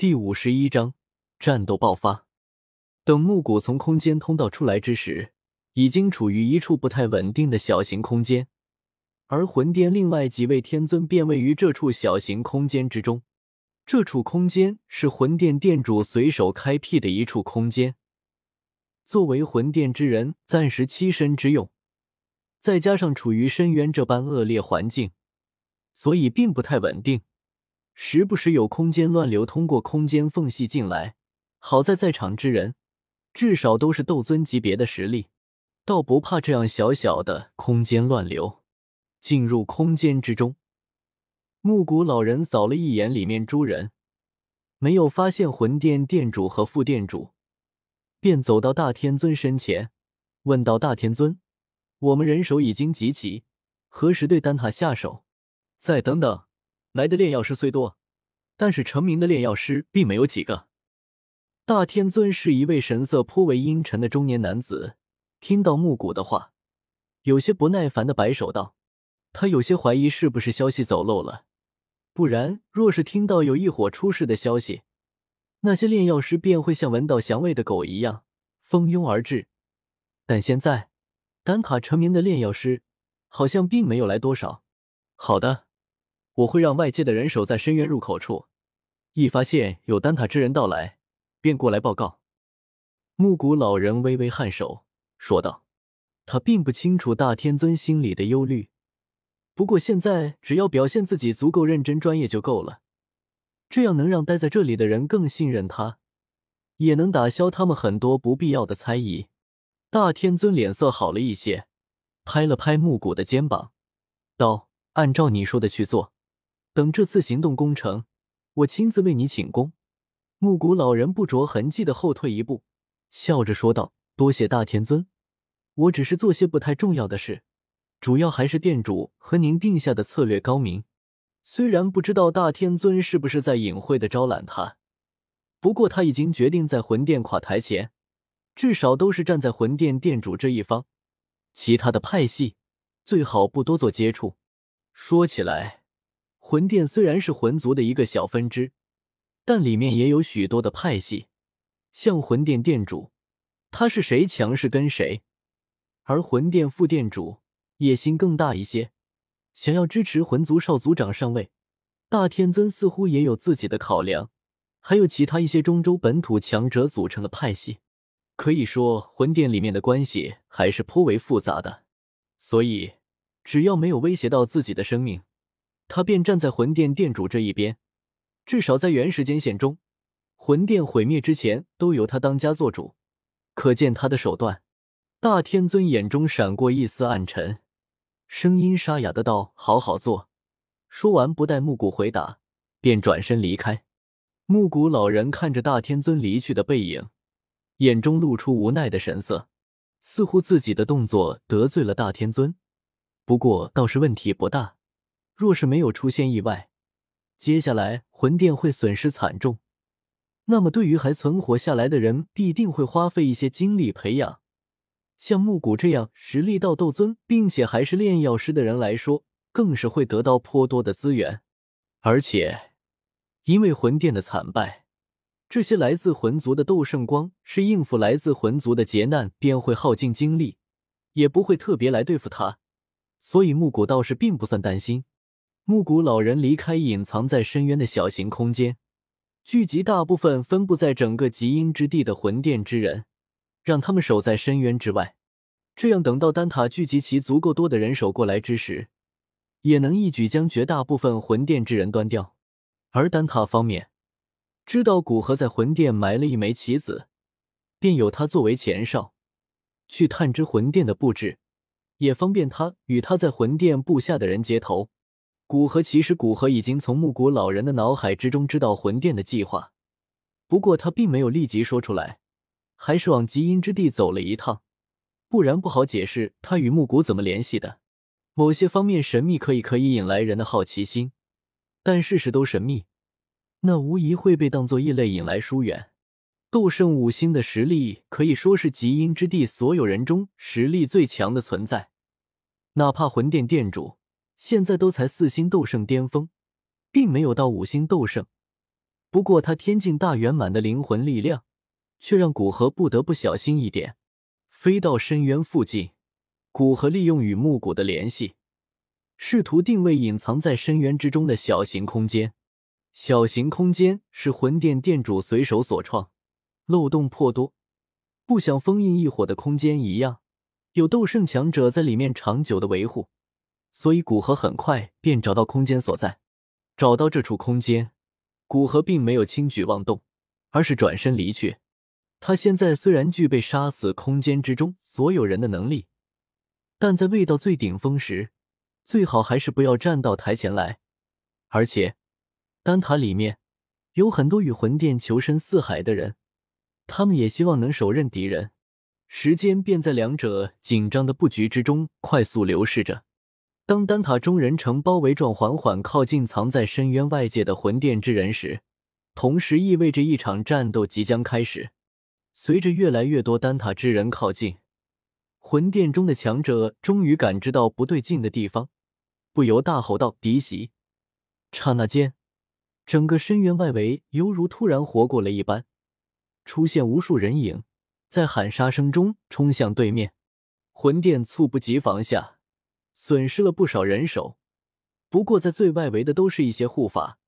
第五十一章战斗爆发。等木谷从空间通道出来之时，已经处于一处不太稳定的小型空间，而魂殿另外几位天尊便位于这处小型空间之中。这处空间是魂殿殿主随手开辟的一处空间，作为魂殿之人暂时栖身之用。再加上处于深渊这般恶劣环境，所以并不太稳定。时不时有空间乱流通过空间缝隙进来，好在在场之人至少都是斗尊级别的实力，倒不怕这样小小的空间乱流。进入空间之中，木谷老人扫了一眼里面诸人，没有发现魂殿殿主和副殿主，便走到大天尊身前，问道：“大天尊，我们人手已经集齐，何时对丹塔下手？再等等。”来的炼药师虽多，但是成名的炼药师并没有几个。大天尊是一位神色颇为阴沉的中年男子，听到木谷的话，有些不耐烦的摆手道：“他有些怀疑是不是消息走漏了，不然若是听到有一伙出事的消息，那些炼药师便会像闻到香味的狗一样蜂拥而至。但现在，丹塔成名的炼药师好像并没有来多少。好的。”我会让外界的人守在深渊入口处，一发现有丹塔之人到来，便过来报告。木谷老人微微颔首，说道：“他并不清楚大天尊心里的忧虑，不过现在只要表现自己足够认真专业就够了，这样能让待在这里的人更信任他，也能打消他们很多不必要的猜疑。”大天尊脸色好了一些，拍了拍木谷的肩膀，道：“按照你说的去做。”等这次行动攻成，我亲自为你请功。木谷老人不着痕迹的后退一步，笑着说道：“多谢大天尊，我只是做些不太重要的事，主要还是店主和您定下的策略高明。虽然不知道大天尊是不是在隐晦的招揽他，不过他已经决定在魂殿垮台前，至少都是站在魂殿殿主这一方。其他的派系最好不多做接触。说起来。”魂殿虽然是魂族的一个小分支，但里面也有许多的派系。像魂殿殿主，他是谁强势跟谁；而魂殿副殿主野心更大一些，想要支持魂族少族长上位。大天尊似乎也有自己的考量，还有其他一些中州本土强者组成的派系。可以说，魂殿里面的关系还是颇为复杂的。所以，只要没有威胁到自己的生命。他便站在魂殿殿主这一边，至少在原时间线中，魂殿毁灭之前都由他当家做主，可见他的手段。大天尊眼中闪过一丝暗沉，声音沙哑的道：“好好做。”说完，不待木谷回答，便转身离开。木谷老人看着大天尊离去的背影，眼中露出无奈的神色，似乎自己的动作得罪了大天尊，不过倒是问题不大。若是没有出现意外，接下来魂殿会损失惨重。那么，对于还存活下来的人，必定会花费一些精力培养。像木谷这样实力到斗尊，并且还是炼药师的人来说，更是会得到颇多的资源。而且，因为魂殿的惨败，这些来自魂族的斗圣光是应付来自魂族的劫难，便会耗尽精力，也不会特别来对付他。所以，木谷倒是并不算担心。木谷老人离开隐藏在深渊的小型空间，聚集大部分分布在整个极阴之地的魂殿之人，让他们守在深渊之外。这样，等到丹塔聚集齐足够多的人手过来之时，也能一举将绝大部分魂殿之人端掉。而丹塔方面，知道古河在魂殿埋了一枚棋子，便有他作为前哨，去探知魂殿的布置，也方便他与他在魂殿布下的人接头。古河其实，古河已经从木谷老人的脑海之中知道魂殿的计划，不过他并没有立即说出来，还是往极阴之地走了一趟，不然不好解释他与木谷怎么联系的。某些方面神秘可以可以引来人的好奇心，但事事都神秘，那无疑会被当作异类引来疏远。斗圣五星的实力可以说是极阴之地所有人中实力最强的存在，哪怕魂殿殿主。现在都才四星斗圣巅峰，并没有到五星斗圣。不过他天境大圆满的灵魂力量，却让古河不得不小心一点。飞到深渊附近，古河利用与木谷的联系，试图定位隐藏在深渊之中的小型空间。小型空间是魂殿殿主随手所创，漏洞颇多，不像封印异火的空间一样，有斗圣强者在里面长久的维护。所以古河很快便找到空间所在。找到这处空间，古河并没有轻举妄动，而是转身离去。他现在虽然具备杀死空间之中所有人的能力，但在未到最顶峰时，最好还是不要站到台前来。而且，丹塔里面有很多与魂殿求生四海的人，他们也希望能手刃敌人。时间便在两者紧张的布局之中快速流逝着。当丹塔中人呈包围状缓缓靠近藏在深渊外界的魂殿之人时，同时意味着一场战斗即将开始。随着越来越多丹塔之人靠近，魂殿中的强者终于感知到不对劲的地方，不由大吼道：“敌袭！”刹那间，整个深渊外围犹如突然活过了一般，出现无数人影，在喊杀声中冲向对面。魂殿猝不及防下。损失了不少人手，不过在最外围的都是一些护法，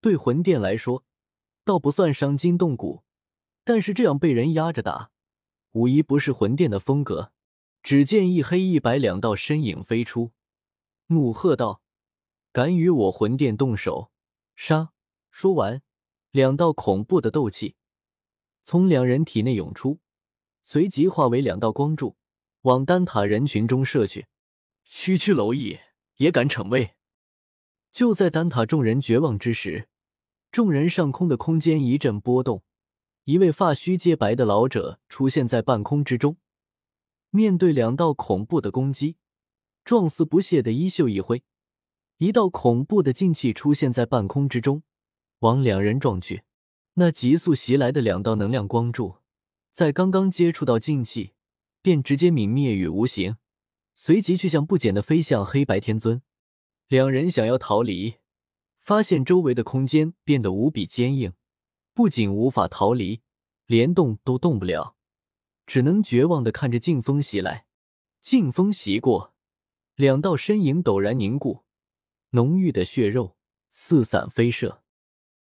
对魂殿来说倒不算伤筋动骨。但是这样被人压着打，无疑不是魂殿的风格。只见一黑一白两道身影飞出，怒喝道：“敢与我魂殿动手，杀！”说完，两道恐怖的斗气从两人体内涌出，随即化为两道光柱，往丹塔人群中射去。区区蝼蚁也敢逞威！就在丹塔众人绝望之时，众人上空的空间一阵波动，一位发须皆白的老者出现在半空之中。面对两道恐怖的攻击，状似不屑的衣袖一挥，一道恐怖的劲气出现在半空之中，往两人撞去。那急速袭来的两道能量光柱，在刚刚接触到劲气，便直接泯灭于无形。随即去向不减的飞向黑白天尊，两人想要逃离，发现周围的空间变得无比坚硬，不仅无法逃离，连动都动不了，只能绝望的看着劲风袭来。劲风袭过，两道身影陡然凝固，浓郁的血肉四散飞射。